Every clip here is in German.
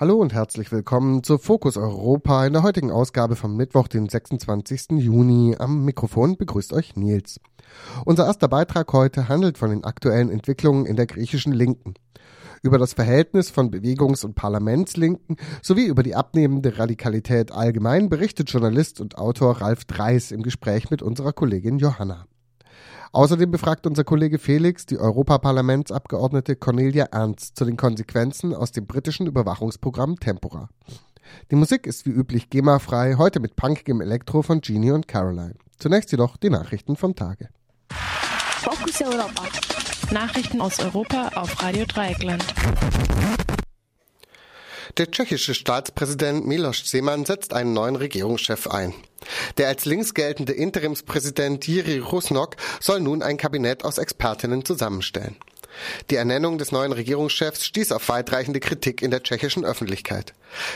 Hallo und herzlich willkommen zu Fokus Europa in der heutigen Ausgabe vom Mittwoch, den 26. Juni. Am Mikrofon begrüßt euch Nils. Unser erster Beitrag heute handelt von den aktuellen Entwicklungen in der griechischen Linken. Über das Verhältnis von Bewegungs- und Parlamentslinken sowie über die abnehmende Radikalität allgemein berichtet Journalist und Autor Ralf Dreis im Gespräch mit unserer Kollegin Johanna. Außerdem befragt unser Kollege Felix die Europaparlamentsabgeordnete Cornelia Ernst zu den Konsequenzen aus dem britischen Überwachungsprogramm Tempora. Die Musik ist wie üblich GEMA-frei, heute mit punkigem Elektro von Genie und Caroline. Zunächst jedoch die Nachrichten vom Tage. Focus Europa. Nachrichten aus Europa auf Radio Dreieckland. Der tschechische Staatspräsident Miloš Zeman setzt einen neuen Regierungschef ein. Der als links geltende Interimspräsident Jiri Rusnok soll nun ein Kabinett aus Expertinnen zusammenstellen. Die Ernennung des neuen Regierungschefs stieß auf weitreichende Kritik in der tschechischen Öffentlichkeit.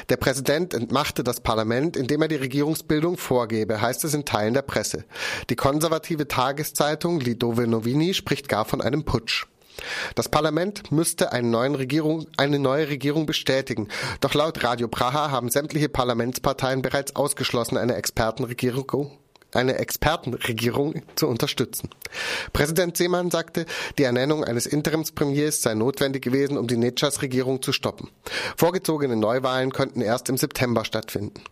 Der Präsident entmachte das Parlament, indem er die Regierungsbildung vorgebe, heißt es in Teilen der Presse. Die konservative Tageszeitung Lidove Novini spricht gar von einem Putsch. Das Parlament müsste eine, Regierung, eine neue Regierung bestätigen. Doch laut Radio Praha haben sämtliche Parlamentsparteien bereits ausgeschlossen, eine Expertenregierung eine Expertenregierung zu unterstützen. Präsident Seemann sagte, die Ernennung eines Interimspremiers sei notwendig gewesen, um die Netschas-Regierung zu stoppen. Vorgezogene Neuwahlen könnten erst im September stattfinden.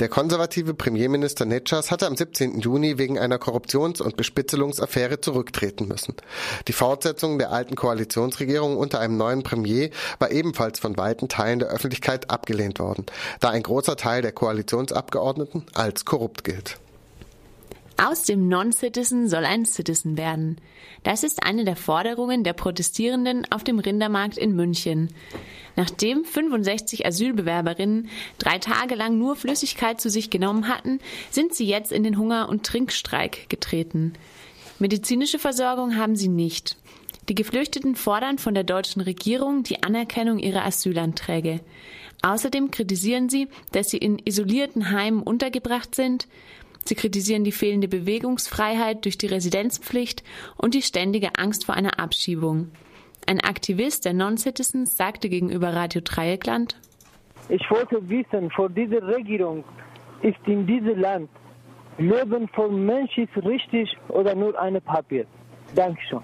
Der konservative Premierminister Netschas hatte am 17. Juni wegen einer Korruptions- und Bespitzelungsaffäre zurücktreten müssen. Die Fortsetzung der alten Koalitionsregierung unter einem neuen Premier war ebenfalls von weiten Teilen der Öffentlichkeit abgelehnt worden, da ein großer Teil der Koalitionsabgeordneten als korrupt gilt. Aus dem Non-Citizen soll ein Citizen werden. Das ist eine der Forderungen der Protestierenden auf dem Rindermarkt in München. Nachdem 65 Asylbewerberinnen drei Tage lang nur Flüssigkeit zu sich genommen hatten, sind sie jetzt in den Hunger- und Trinkstreik getreten. Medizinische Versorgung haben sie nicht. Die Geflüchteten fordern von der deutschen Regierung die Anerkennung ihrer Asylanträge. Außerdem kritisieren sie, dass sie in isolierten Heimen untergebracht sind, Sie kritisieren die fehlende Bewegungsfreiheit durch die Residenzpflicht und die ständige Angst vor einer Abschiebung. Ein Aktivist der Non-Citizens sagte gegenüber Radio Dreieckland, Ich wollte wissen, vor dieser Regierung ist in diesem Land Leben von Menschen richtig oder nur ein Papier? Dankeschön.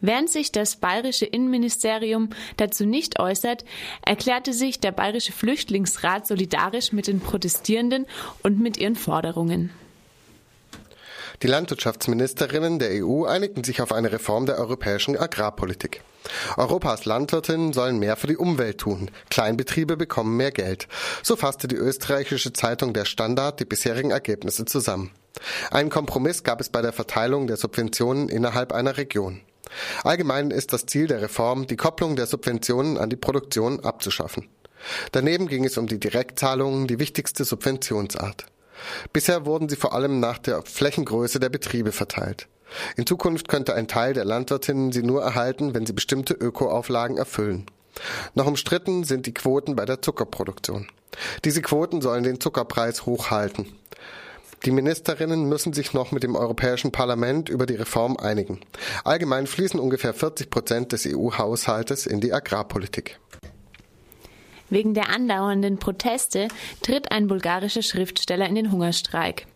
Während sich das bayerische Innenministerium dazu nicht äußert, erklärte sich der bayerische Flüchtlingsrat solidarisch mit den Protestierenden und mit ihren Forderungen. Die Landwirtschaftsministerinnen der EU einigten sich auf eine Reform der europäischen Agrarpolitik. Europas Landwirtinnen sollen mehr für die Umwelt tun. Kleinbetriebe bekommen mehr Geld. So fasste die österreichische Zeitung Der Standard die bisherigen Ergebnisse zusammen. Einen Kompromiss gab es bei der Verteilung der Subventionen innerhalb einer Region. Allgemein ist das Ziel der Reform, die Kopplung der Subventionen an die Produktion abzuschaffen. Daneben ging es um die Direktzahlungen, die wichtigste Subventionsart. Bisher wurden sie vor allem nach der Flächengröße der Betriebe verteilt. In Zukunft könnte ein Teil der Landwirtinnen sie nur erhalten, wenn sie bestimmte Ökoauflagen erfüllen. Noch umstritten sind die Quoten bei der Zuckerproduktion. Diese Quoten sollen den Zuckerpreis hochhalten. Die Ministerinnen müssen sich noch mit dem Europäischen Parlament über die Reform einigen. Allgemein fließen ungefähr 40 Prozent des EU-Haushaltes in die Agrarpolitik. Wegen der andauernden Proteste tritt ein bulgarischer Schriftsteller in den Hungerstreik.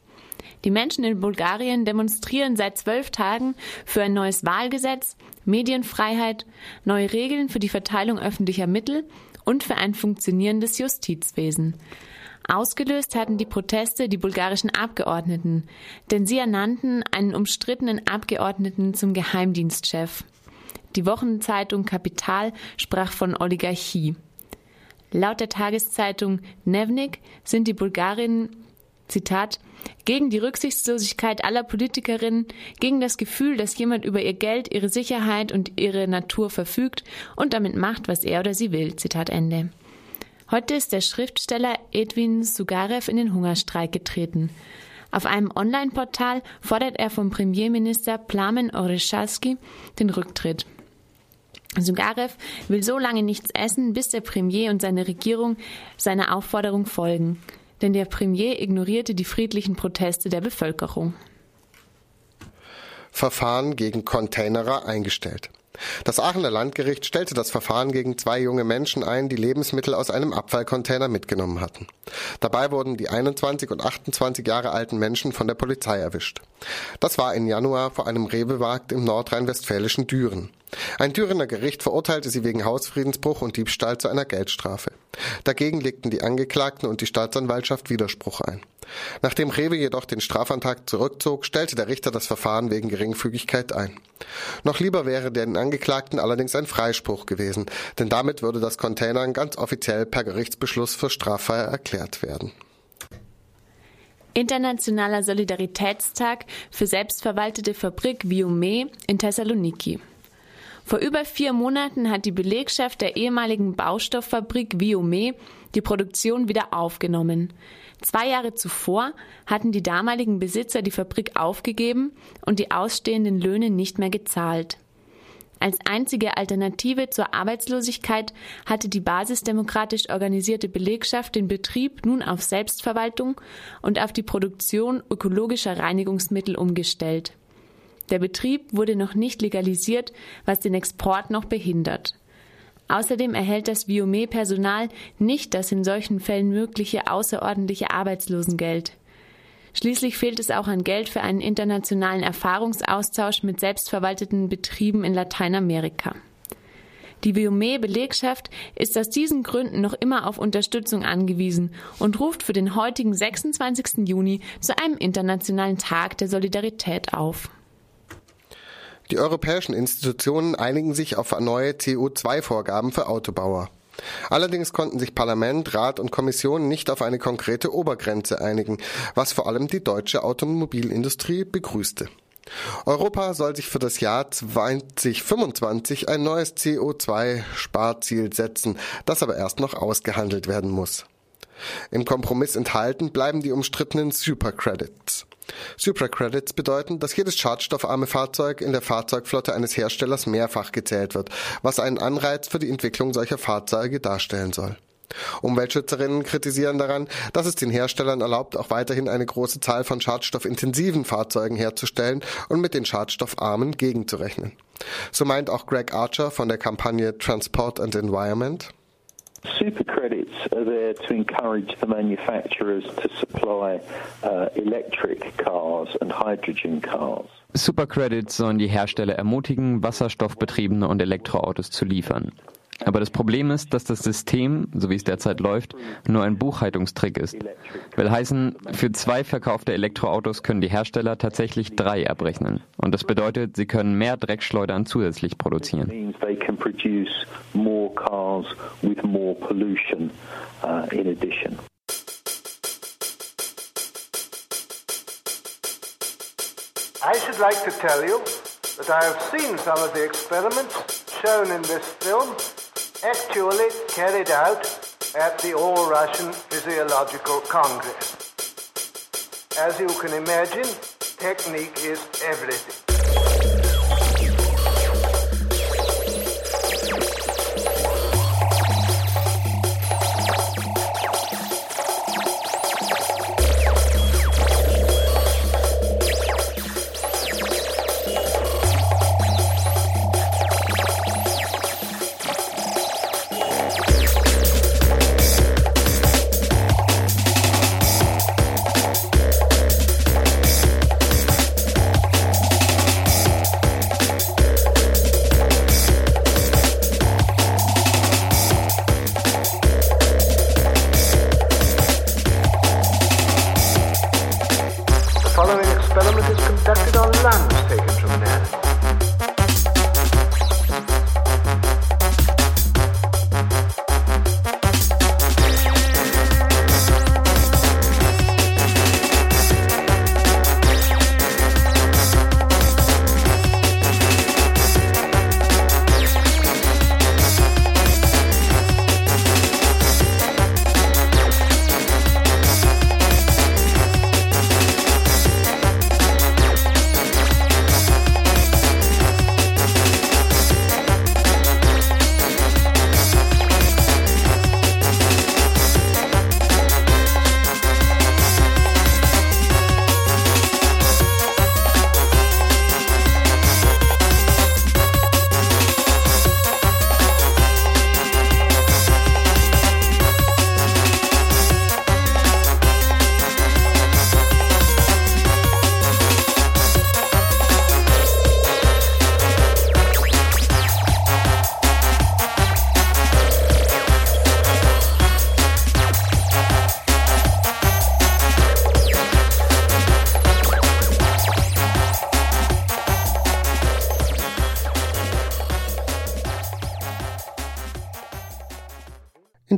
Die Menschen in Bulgarien demonstrieren seit zwölf Tagen für ein neues Wahlgesetz, Medienfreiheit, neue Regeln für die Verteilung öffentlicher Mittel und für ein funktionierendes Justizwesen. Ausgelöst hatten die Proteste die bulgarischen Abgeordneten, denn sie ernannten einen umstrittenen Abgeordneten zum Geheimdienstchef. Die Wochenzeitung Kapital sprach von Oligarchie. Laut der Tageszeitung Nevnik sind die Bulgarinnen Zitat, gegen die Rücksichtslosigkeit aller Politikerinnen, gegen das Gefühl, dass jemand über ihr Geld, ihre Sicherheit und ihre Natur verfügt und damit macht, was er oder sie will. Zitat Ende. Heute ist der Schriftsteller Edwin Sugarev in den Hungerstreik getreten. Auf einem Online-Portal fordert er vom Premierminister Plamen Oreschalski den Rücktritt. Sugarev will so lange nichts essen, bis der Premier und seine Regierung seiner Aufforderung folgen. Denn der Premier ignorierte die friedlichen Proteste der Bevölkerung. Verfahren gegen Containerer eingestellt. Das Aachener Landgericht stellte das Verfahren gegen zwei junge Menschen ein, die Lebensmittel aus einem Abfallcontainer mitgenommen hatten. Dabei wurden die 21 und 28 Jahre alten Menschen von der Polizei erwischt. Das war im Januar vor einem Rebemarkt im nordrhein-westfälischen Düren. Ein Dürener Gericht verurteilte sie wegen Hausfriedensbruch und Diebstahl zu einer Geldstrafe. Dagegen legten die Angeklagten und die Staatsanwaltschaft Widerspruch ein. Nachdem Rewe jedoch den Strafantrag zurückzog, stellte der Richter das Verfahren wegen Geringfügigkeit ein. Noch lieber wäre den Angeklagten allerdings ein Freispruch gewesen, denn damit würde das Containern ganz offiziell per Gerichtsbeschluss für straffrei erklärt werden. Internationaler Solidaritätstag für selbstverwaltete Fabrik Viome in Thessaloniki. Vor über vier Monaten hat die Belegschaft der ehemaligen Baustofffabrik Viome die Produktion wieder aufgenommen. Zwei Jahre zuvor hatten die damaligen Besitzer die Fabrik aufgegeben und die ausstehenden Löhne nicht mehr gezahlt. Als einzige Alternative zur Arbeitslosigkeit hatte die basisdemokratisch organisierte Belegschaft den Betrieb nun auf Selbstverwaltung und auf die Produktion ökologischer Reinigungsmittel umgestellt. Der Betrieb wurde noch nicht legalisiert, was den Export noch behindert. Außerdem erhält das Viome-Personal nicht das in solchen Fällen mögliche außerordentliche Arbeitslosengeld. Schließlich fehlt es auch an Geld für einen internationalen Erfahrungsaustausch mit selbstverwalteten Betrieben in Lateinamerika. Die Viome-Belegschaft ist aus diesen Gründen noch immer auf Unterstützung angewiesen und ruft für den heutigen 26. Juni zu einem internationalen Tag der Solidarität auf. Die europäischen Institutionen einigen sich auf neue CO2-Vorgaben für Autobauer. Allerdings konnten sich Parlament, Rat und Kommission nicht auf eine konkrete Obergrenze einigen, was vor allem die deutsche Automobilindustrie begrüßte. Europa soll sich für das Jahr 2025 ein neues CO2-Sparziel setzen, das aber erst noch ausgehandelt werden muss. Im Kompromiss enthalten bleiben die umstrittenen Supercredits. Supercredits bedeuten, dass jedes schadstoffarme Fahrzeug in der Fahrzeugflotte eines Herstellers mehrfach gezählt wird, was einen Anreiz für die Entwicklung solcher Fahrzeuge darstellen soll. Umweltschützerinnen kritisieren daran, dass es den Herstellern erlaubt, auch weiterhin eine große Zahl von schadstoffintensiven Fahrzeugen herzustellen und mit den schadstoffarmen gegenzurechnen. So meint auch Greg Archer von der Kampagne Transport and Environment. Super credits are there to encourage the manufacturers to supply uh, electric cars and hydrogen cars. Supercredits sollen die Hersteller ermutigen, wasserstoffbetriebene und Elektroautos zu liefern. Aber das Problem ist, dass das System, so wie es derzeit läuft, nur ein Buchhaltungstrick ist. Will heißen, für zwei verkaufte Elektroautos können die Hersteller tatsächlich drei abrechnen. Und das bedeutet, sie können mehr Dreckschleudern zusätzlich produzieren. I should like to tell you that I have seen some of the experiments shown in this film actually carried out at the All Russian Physiological Congress. As you can imagine, technique is everything.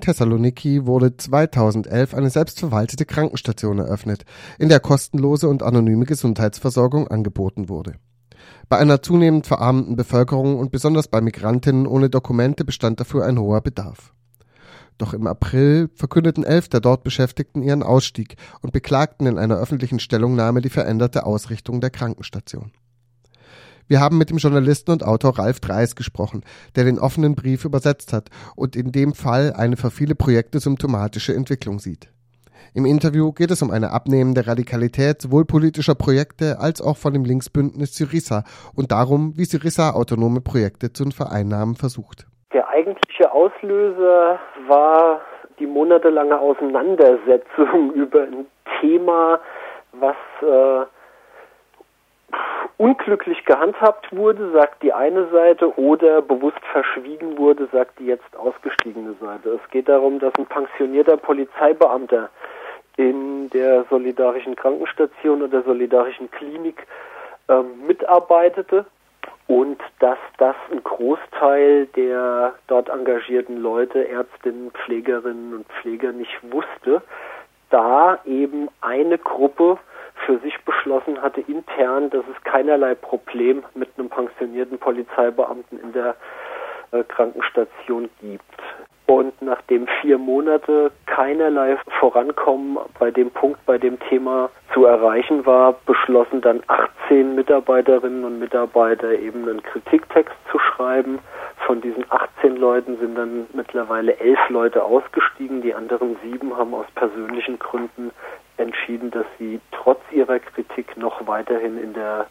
Thessaloniki wurde 2011 eine selbstverwaltete Krankenstation eröffnet, in der kostenlose und anonyme Gesundheitsversorgung angeboten wurde. Bei einer zunehmend verarmten Bevölkerung und besonders bei Migrantinnen ohne Dokumente bestand dafür ein hoher Bedarf. Doch im April verkündeten elf der dort Beschäftigten ihren Ausstieg und beklagten in einer öffentlichen Stellungnahme die veränderte Ausrichtung der Krankenstation. Wir haben mit dem Journalisten und Autor Ralf Dreis gesprochen, der den offenen Brief übersetzt hat und in dem Fall eine für viele Projekte symptomatische Entwicklung sieht. Im Interview geht es um eine abnehmende Radikalität sowohl politischer Projekte als auch von dem Linksbündnis Syriza und darum, wie Syriza autonome Projekte zu vereinnahmen versucht. Der eigentliche Auslöser war die monatelange Auseinandersetzung über ein Thema, was äh, unglücklich gehandhabt wurde, sagt die eine Seite, oder bewusst verschwiegen wurde, sagt die jetzt ausgestiegene Seite. Es geht darum, dass ein pensionierter Polizeibeamter in der solidarischen Krankenstation oder solidarischen Klinik ähm, mitarbeitete und dass das ein Großteil der dort engagierten Leute, Ärztinnen, Pflegerinnen und Pfleger nicht wusste, da eben eine Gruppe für sich beschlossen hatte intern, dass es keinerlei Problem mit einem pensionierten Polizeibeamten in der äh, Krankenstation gibt. Und nachdem vier Monate keinerlei Vorankommen bei dem Punkt, bei dem Thema zu erreichen war, beschlossen dann 18 Mitarbeiterinnen und Mitarbeiter eben einen Kritiktext zu schreiben. Von diesen 18 Leuten sind dann mittlerweile elf Leute ausgestiegen. Die anderen sieben haben aus persönlichen Gründen entschieden, dass sie trotz ihrer Kritik noch weiterhin in der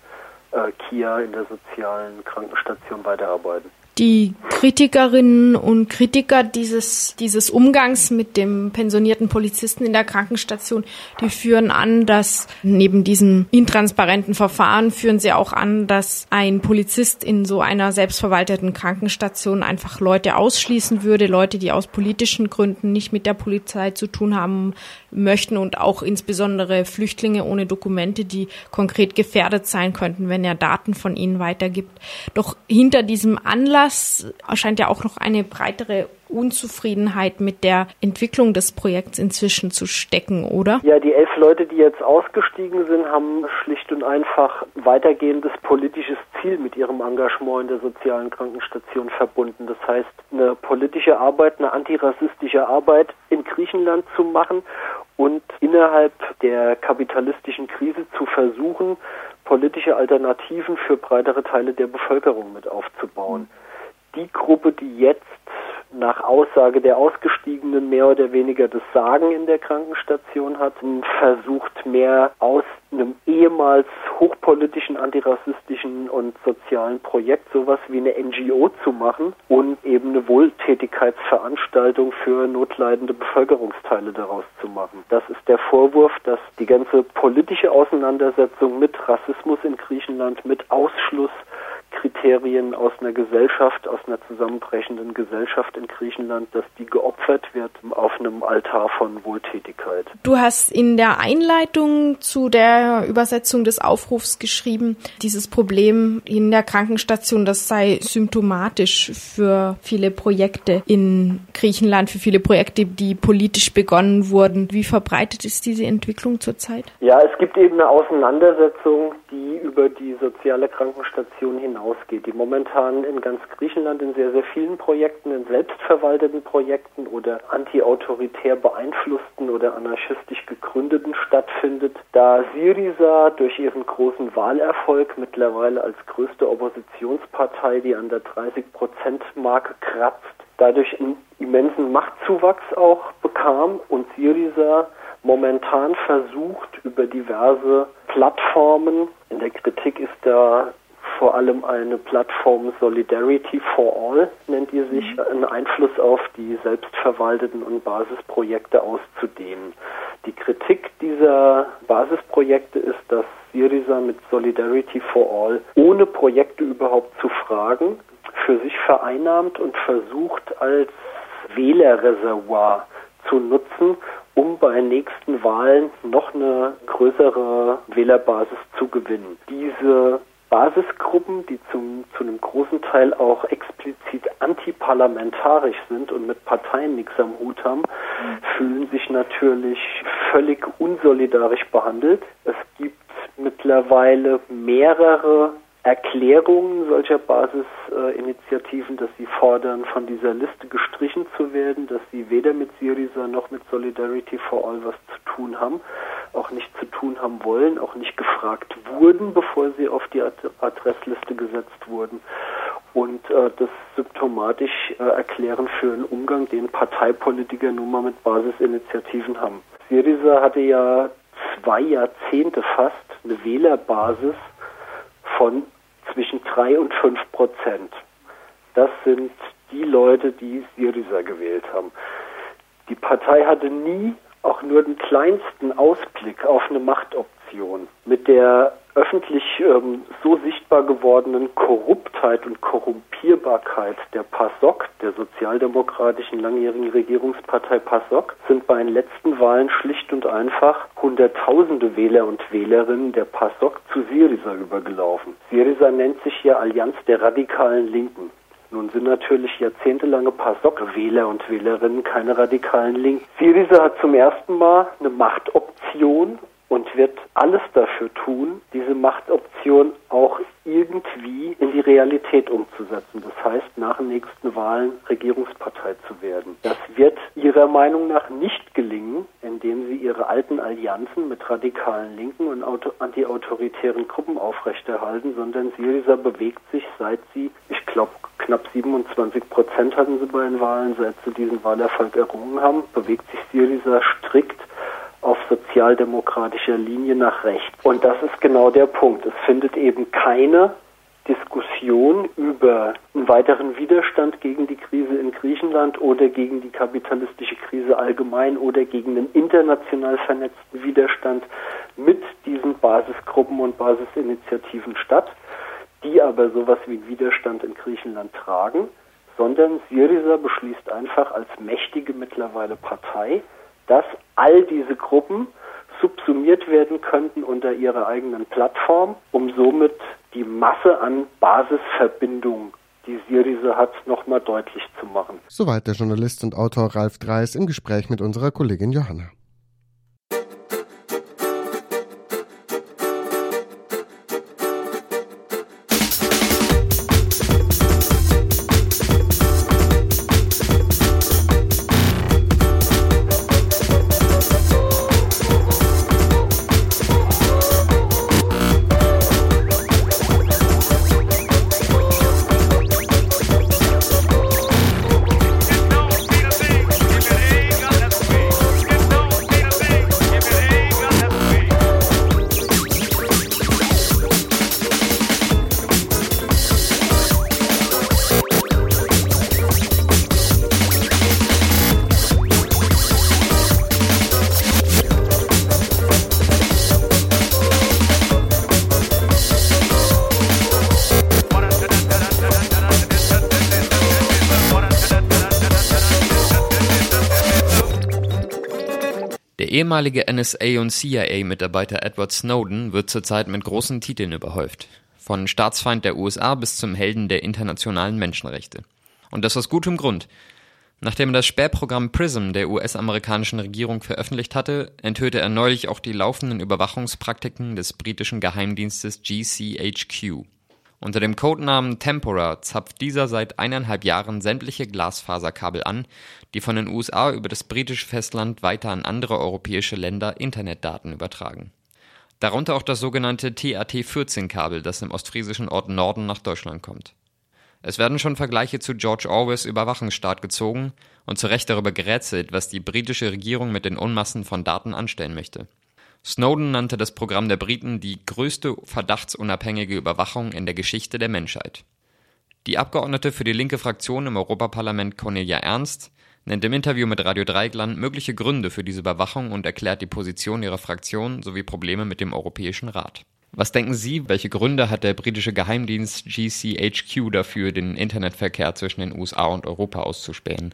äh, KIA, in der sozialen Krankenstation weiterarbeiten. Die Kritikerinnen und Kritiker dieses, dieses Umgangs mit dem pensionierten Polizisten in der Krankenstation, die führen an, dass neben diesem intransparenten Verfahren führen sie auch an, dass ein Polizist in so einer selbstverwalteten Krankenstation einfach Leute ausschließen würde, Leute, die aus politischen Gründen nicht mit der Polizei zu tun haben möchten und auch insbesondere Flüchtlinge ohne Dokumente, die konkret gefährdet sein könnten, wenn er Daten von ihnen weitergibt. Doch hinter diesem Anlass das scheint ja auch noch eine breitere Unzufriedenheit mit der Entwicklung des Projekts inzwischen zu stecken, oder? Ja, die elf Leute, die jetzt ausgestiegen sind, haben schlicht und einfach weitergehendes politisches Ziel mit ihrem Engagement in der sozialen Krankenstation verbunden. Das heißt, eine politische Arbeit, eine antirassistische Arbeit in Griechenland zu machen und innerhalb der kapitalistischen Krise zu versuchen, politische Alternativen für breitere Teile der Bevölkerung mit aufzubauen. Mhm die Gruppe, die jetzt nach Aussage der Ausgestiegenen mehr oder weniger das Sagen in der Krankenstation hat, versucht mehr aus einem ehemals hochpolitischen, antirassistischen und sozialen Projekt sowas wie eine NGO zu machen und eben eine Wohltätigkeitsveranstaltung für notleidende Bevölkerungsteile daraus zu machen. Das ist der Vorwurf, dass die ganze politische Auseinandersetzung mit Rassismus in Griechenland, mit Ausschluss Kriterien aus einer Gesellschaft, aus einer zusammenbrechenden Gesellschaft in Griechenland, dass die geopfert wird auf einem Altar von Wohltätigkeit. Du hast in der Einleitung zu der Übersetzung des Aufrufs geschrieben, dieses Problem in der Krankenstation, das sei symptomatisch für viele Projekte in Griechenland, für viele Projekte, die politisch begonnen wurden. Wie verbreitet ist diese Entwicklung zurzeit? Ja, es gibt eben eine Auseinandersetzung, die über die soziale Krankenstation hinaus ausgeht, die momentan in ganz Griechenland in sehr, sehr vielen Projekten, in selbstverwalteten Projekten oder antiautoritär beeinflussten oder anarchistisch gegründeten stattfindet, da Syriza durch ihren großen Wahlerfolg mittlerweile als größte Oppositionspartei, die an der 30-Prozent-Marke kratzt, dadurch einen immensen Machtzuwachs auch bekam und Syriza momentan versucht, über diverse Plattformen, in der Kritik ist da vor allem eine Plattform Solidarity for All, nennt ihr sich, mhm. einen Einfluss auf die selbstverwalteten und Basisprojekte auszudehnen. Die Kritik dieser Basisprojekte ist, dass Syriza mit Solidarity for All ohne Projekte überhaupt zu fragen, für sich vereinnahmt und versucht als Wählerreservoir zu nutzen, um bei nächsten Wahlen noch eine größere Wählerbasis zu gewinnen. Diese Basisgruppen, die zum, zu einem großen Teil auch explizit anti antiparlamentarisch sind und mit Parteien nichts am Hut haben, fühlen sich natürlich völlig unsolidarisch behandelt. Es gibt mittlerweile mehrere Erklärungen solcher Basisinitiativen, dass sie fordern, von dieser Liste gestrichen zu werden, dass sie weder mit Syriza noch mit Solidarity for All was zu tun haben, auch nicht zu tun haben wollen, auch nicht gefragt wurden, bevor sie auf die Adressliste gesetzt wurden. Und äh, das symptomatisch äh, erklären für einen Umgang, den Parteipolitiker nun mal mit Basisinitiativen haben. Syriza hatte ja zwei Jahrzehnte fast eine Wählerbasis von zwischen drei und fünf Prozent. Das sind die Leute, die Syriza gewählt haben. Die Partei hatte nie auch nur den kleinsten Ausblick auf eine Machtoption. Mit der öffentlich ähm, so sichtbar gewordenen Korruptheit und Korrumpierbarkeit der PASOK, der sozialdemokratischen langjährigen Regierungspartei PASOK, sind bei den letzten Wahlen schlicht und einfach Hunderttausende Wähler und Wählerinnen der PASOK zu Syriza übergelaufen. Syriza nennt sich hier Allianz der radikalen Linken. Nun sind natürlich jahrzehntelange PASOK-Wähler und Wählerinnen keine radikalen Linken. Syriza hat zum ersten Mal eine Machtoption und wird alles dafür tun, diese Machtoption auch irgendwie in die Realität umzusetzen. Das heißt, nach den nächsten Wahlen Regierungspartei zu werden. Das wird ihrer Meinung nach nicht gelingen, indem sie ihre alten Allianzen mit radikalen Linken und antiautoritären Gruppen aufrechterhalten, sondern Syriza bewegt sich, seit sie, ich glaube, knapp 27 Prozent hatten sie bei den Wahlen, seit sie diesen Wahlerfolg errungen haben, bewegt sich Syriza strikt auf sozialdemokratischer Linie nach rechts. Und das ist genau der Punkt. Es findet eben keine Diskussion über einen weiteren Widerstand gegen die Krise in Griechenland oder gegen die kapitalistische Krise allgemein oder gegen einen international vernetzten Widerstand mit diesen Basisgruppen und Basisinitiativen statt, die aber sowas wie Widerstand in Griechenland tragen, sondern Syriza beschließt einfach als mächtige mittlerweile Partei, dass all diese Gruppen subsumiert werden könnten unter ihrer eigenen Plattform, um somit die Masse an Basisverbindungen, die Syriza hat, nochmal deutlich zu machen. Soweit der Journalist und Autor Ralf Dreis im Gespräch mit unserer Kollegin Johanna. Ehemalige NSA- und CIA-Mitarbeiter Edward Snowden wird zurzeit mit großen Titeln überhäuft. Von Staatsfeind der USA bis zum Helden der internationalen Menschenrechte. Und das aus gutem Grund. Nachdem er das Sperrprogramm PRISM der US-amerikanischen Regierung veröffentlicht hatte, enthüllte er neulich auch die laufenden Überwachungspraktiken des britischen Geheimdienstes GCHQ. Unter dem Codenamen Tempora zapft dieser seit eineinhalb Jahren sämtliche Glasfaserkabel an, die von den USA über das britische Festland weiter an andere europäische Länder Internetdaten übertragen. Darunter auch das sogenannte TAT-14-Kabel, das im ostfriesischen Ort Norden nach Deutschland kommt. Es werden schon Vergleiche zu George Orwells Überwachungsstaat gezogen und zu Recht darüber gerätselt, was die britische Regierung mit den Unmassen von Daten anstellen möchte. Snowden nannte das Programm der Briten die größte verdachtsunabhängige Überwachung in der Geschichte der Menschheit. Die Abgeordnete für die linke Fraktion im Europaparlament Cornelia Ernst nennt im Interview mit Radio Dreigland mögliche Gründe für diese Überwachung und erklärt die Position ihrer Fraktion sowie Probleme mit dem Europäischen Rat. Was denken Sie, welche Gründe hat der britische Geheimdienst GCHQ dafür, den Internetverkehr zwischen den USA und Europa auszuspähen?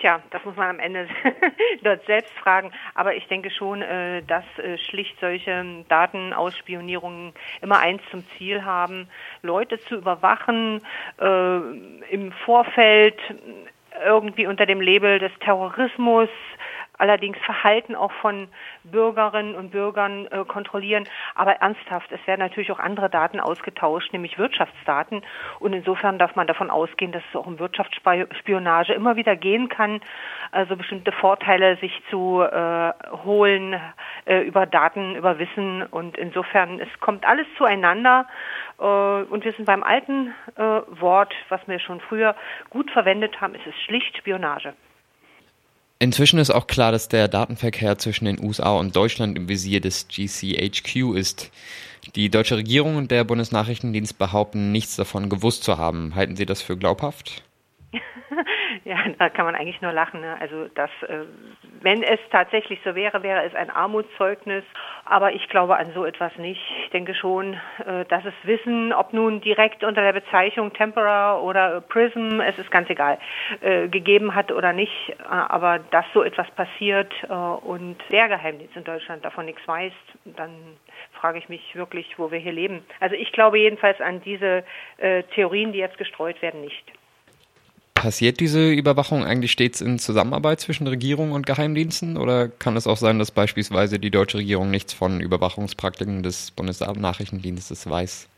Tja, das muss man am Ende dort selbst fragen. Aber ich denke schon, äh, dass äh, schlicht solche Datenausspionierungen immer eins zum Ziel haben, Leute zu überwachen, äh, im Vorfeld irgendwie unter dem Label des Terrorismus allerdings Verhalten auch von Bürgerinnen und Bürgern äh, kontrollieren. Aber ernsthaft, es werden natürlich auch andere Daten ausgetauscht, nämlich Wirtschaftsdaten. Und insofern darf man davon ausgehen, dass es auch um Wirtschaftsspionage immer wieder gehen kann, also bestimmte Vorteile sich zu äh, holen äh, über Daten, über Wissen. Und insofern, es kommt alles zueinander. Äh, und wir sind beim alten äh, Wort, was wir schon früher gut verwendet haben, es ist schlicht Spionage. Inzwischen ist auch klar, dass der Datenverkehr zwischen den USA und Deutschland im Visier des GCHQ ist. Die deutsche Regierung und der Bundesnachrichtendienst behaupten, nichts davon gewusst zu haben. Halten Sie das für glaubhaft? ja, da kann man eigentlich nur lachen. Ne? Also das, äh, wenn es tatsächlich so wäre, wäre es ein Armutszeugnis. Aber ich glaube an so etwas nicht. Ich denke schon, äh, dass es Wissen, ob nun direkt unter der Bezeichnung Tempera oder Prism, es ist ganz egal, äh, gegeben hat oder nicht. Äh, aber dass so etwas passiert äh, und der Geheimdienst in Deutschland davon nichts weiß, dann frage ich mich wirklich, wo wir hier leben. Also ich glaube jedenfalls an diese äh, Theorien, die jetzt gestreut werden, nicht. Passiert diese Überwachung eigentlich stets in Zusammenarbeit zwischen Regierung und Geheimdiensten oder kann es auch sein, dass beispielsweise die deutsche Regierung nichts von Überwachungspraktiken des Bundesnachrichtendienstes weiß?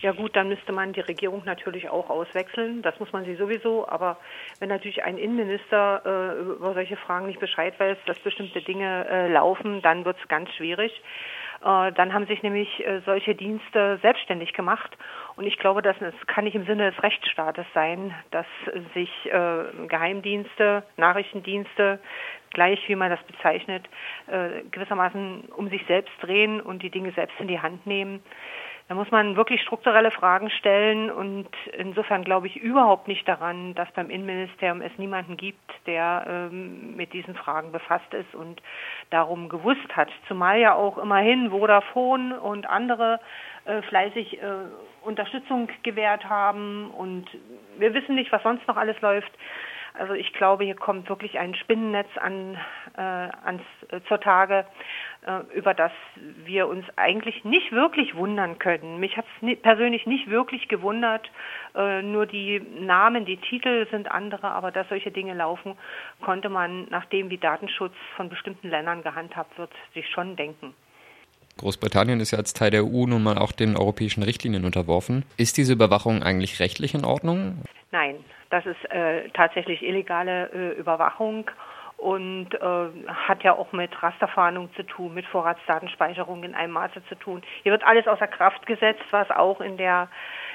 Ja gut, dann müsste man die Regierung natürlich auch auswechseln. Das muss man sie sowieso. Aber wenn natürlich ein Innenminister äh, über solche Fragen nicht Bescheid weiß, dass bestimmte Dinge äh, laufen, dann wird es ganz schwierig. Äh, dann haben sich nämlich äh, solche Dienste selbstständig gemacht. Und ich glaube, das kann nicht im Sinne des Rechtsstaates sein, dass sich äh, Geheimdienste, Nachrichtendienste, gleich wie man das bezeichnet, gewissermaßen um sich selbst drehen und die Dinge selbst in die Hand nehmen. Da muss man wirklich strukturelle Fragen stellen und insofern glaube ich überhaupt nicht daran, dass beim Innenministerium es niemanden gibt, der ähm, mit diesen Fragen befasst ist und darum gewusst hat. Zumal ja auch immerhin Vodafone und andere äh, fleißig äh, Unterstützung gewährt haben und wir wissen nicht, was sonst noch alles läuft. Also ich glaube, hier kommt wirklich ein Spinnennetz an, äh, ans, äh, zur Tage, über das wir uns eigentlich nicht wirklich wundern können. Mich hat es persönlich nicht wirklich gewundert. Äh, nur die Namen, die Titel sind andere, aber dass solche Dinge laufen, konnte man, nachdem wie Datenschutz von bestimmten Ländern gehandhabt wird, sich schon denken. Großbritannien ist ja als Teil der EU nun mal auch den europäischen Richtlinien unterworfen. Ist diese Überwachung eigentlich rechtlich in Ordnung? Nein, das ist äh, tatsächlich illegale äh, Überwachung und äh, hat ja auch mit Rasterfahndung zu tun, mit Vorratsdatenspeicherung in einem Maße zu tun. Hier wird alles außer Kraft gesetzt, was auch in der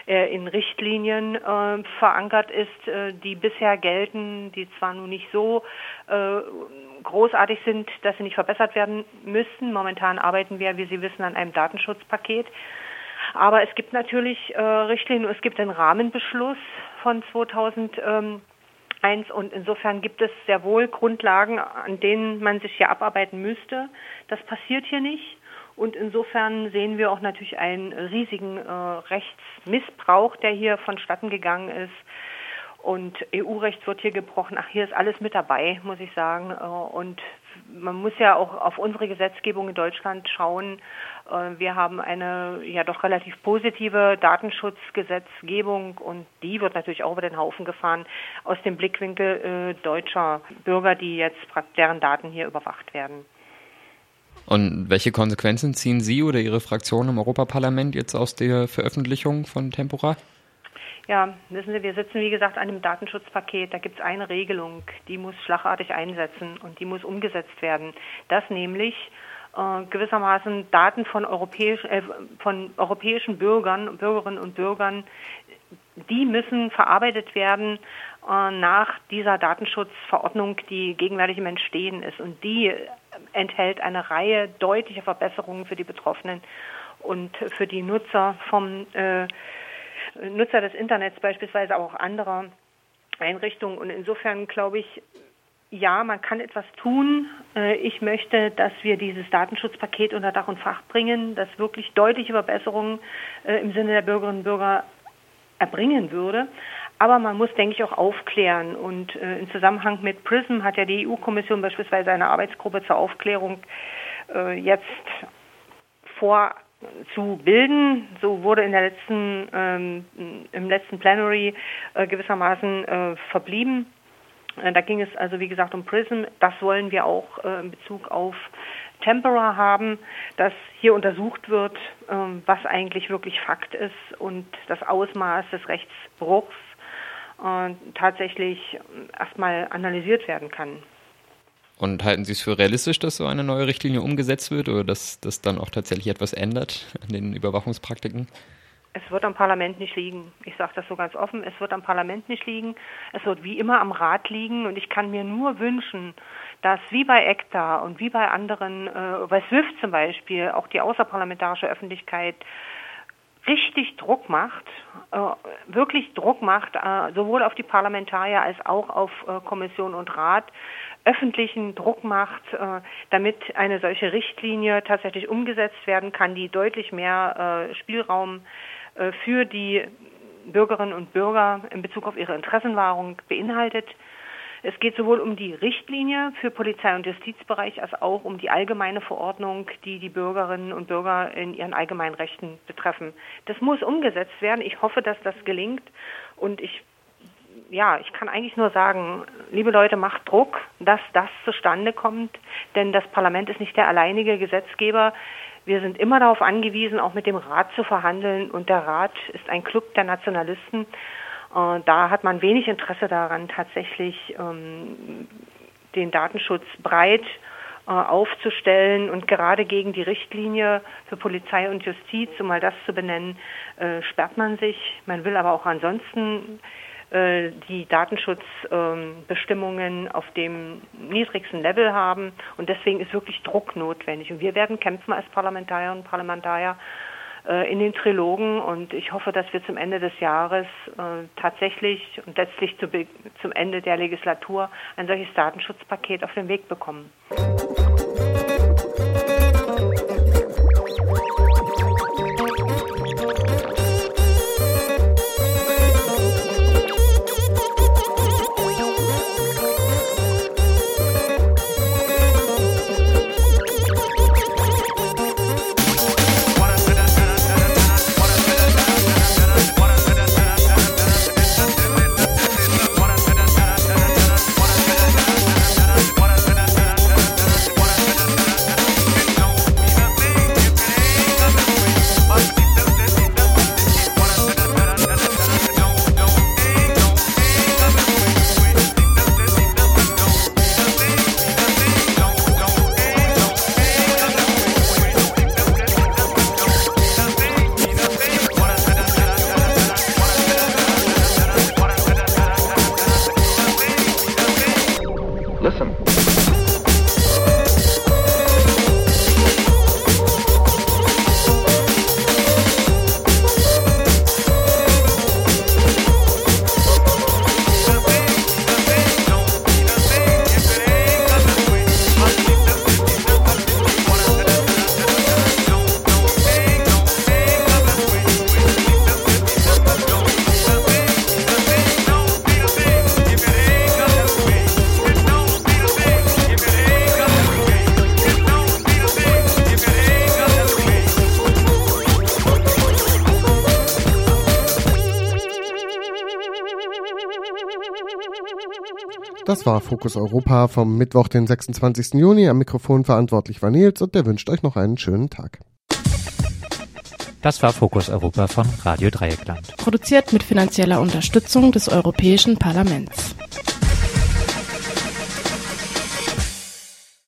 äh, in Richtlinien äh, verankert ist, äh, die bisher gelten, die zwar nun nicht so äh, großartig sind, dass sie nicht verbessert werden müssten. Momentan arbeiten wir, wie Sie wissen, an einem Datenschutzpaket. Aber es gibt natürlich äh, Richtlinien, es gibt einen Rahmenbeschluss von 2001 und insofern gibt es sehr wohl Grundlagen, an denen man sich hier abarbeiten müsste. Das passiert hier nicht. Und insofern sehen wir auch natürlich einen riesigen äh, Rechtsmissbrauch, der hier vonstatten gegangen ist. Und EU-Recht wird hier gebrochen. Ach, hier ist alles mit dabei, muss ich sagen. Äh, und man muss ja auch auf unsere Gesetzgebung in Deutschland schauen. Äh, wir haben eine ja doch relativ positive Datenschutzgesetzgebung und die wird natürlich auch über den Haufen gefahren aus dem Blickwinkel äh, deutscher Bürger, die jetzt deren Daten hier überwacht werden. Und welche Konsequenzen ziehen Sie oder Ihre Fraktion im Europaparlament jetzt aus der Veröffentlichung von Tempora? Ja, wissen Sie, wir sitzen wie gesagt an dem Datenschutzpaket. Da gibt es eine Regelung, die muss schlagartig einsetzen und die muss umgesetzt werden. Dass nämlich äh, gewissermaßen Daten von, europäisch, äh, von europäischen Bürgern, Bürgerinnen und Bürgern, die müssen verarbeitet werden äh, nach dieser Datenschutzverordnung, die gegenwärtig im Entstehen ist. Und die enthält eine Reihe deutlicher Verbesserungen für die Betroffenen und für die Nutzer vom äh, Nutzer des Internets beispielsweise, aber auch anderer Einrichtungen. Und insofern glaube ich, ja, man kann etwas tun. Äh, ich möchte, dass wir dieses Datenschutzpaket unter Dach und Fach bringen, das wirklich deutliche Verbesserungen äh, im Sinne der Bürgerinnen und Bürger erbringen würde. Aber man muss, denke ich, auch aufklären. Und äh, im Zusammenhang mit PRISM hat ja die EU-Kommission beispielsweise eine Arbeitsgruppe zur Aufklärung jetzt vor zu bilden. So wurde in der letzten, ähm, im letzten Plenary äh, gewissermaßen äh, verblieben. Äh, da ging es also, wie gesagt, um PRISM. Das wollen wir auch äh, in Bezug auf Tempera haben, dass hier untersucht wird, ähm, was eigentlich wirklich Fakt ist und das Ausmaß des Rechtsbruchs äh, tatsächlich erstmal analysiert werden kann. Und halten Sie es für realistisch, dass so eine neue Richtlinie umgesetzt wird oder dass das dann auch tatsächlich etwas ändert an den Überwachungspraktiken? Es wird am Parlament nicht liegen. Ich sage das so ganz offen. Es wird am Parlament nicht liegen. Es wird wie immer am Rat liegen. Und ich kann mir nur wünschen, dass wie bei ECTA und wie bei anderen, äh, bei SWIFT zum Beispiel, auch die außerparlamentarische Öffentlichkeit richtig Druck macht, äh, wirklich Druck macht, äh, sowohl auf die Parlamentarier als auch auf äh, Kommission und Rat, öffentlichen Druck macht, äh, damit eine solche Richtlinie tatsächlich umgesetzt werden kann, die deutlich mehr äh, Spielraum äh, für die Bürgerinnen und Bürger in Bezug auf ihre Interessenwahrung beinhaltet. Es geht sowohl um die Richtlinie für Polizei- und Justizbereich als auch um die allgemeine Verordnung, die die Bürgerinnen und Bürger in ihren allgemeinen Rechten betreffen. Das muss umgesetzt werden. Ich hoffe, dass das gelingt. Und ich, ja, ich kann eigentlich nur sagen, liebe Leute, macht Druck, dass das zustande kommt. Denn das Parlament ist nicht der alleinige Gesetzgeber. Wir sind immer darauf angewiesen, auch mit dem Rat zu verhandeln. Und der Rat ist ein Club der Nationalisten. Da hat man wenig Interesse daran, tatsächlich ähm, den Datenschutz breit äh, aufzustellen und gerade gegen die Richtlinie für Polizei und Justiz, um mal das zu benennen, äh, sperrt man sich. Man will aber auch ansonsten die Datenschutzbestimmungen auf dem niedrigsten Level haben und deswegen ist wirklich Druck notwendig. Und wir werden kämpfen als Parlamentarierinnen und Parlamentarier äh, in den Trilogen und ich hoffe, dass wir zum Ende des Jahres äh, tatsächlich und letztlich zu, zum Ende der Legislatur ein solches Datenschutzpaket auf den Weg bekommen. Das war Fokus Europa vom Mittwoch, den 26. Juni. Am Mikrofon verantwortlich war Nils und der wünscht euch noch einen schönen Tag. Das war Fokus Europa von Radio Dreieckland. Produziert mit finanzieller Unterstützung des Europäischen Parlaments.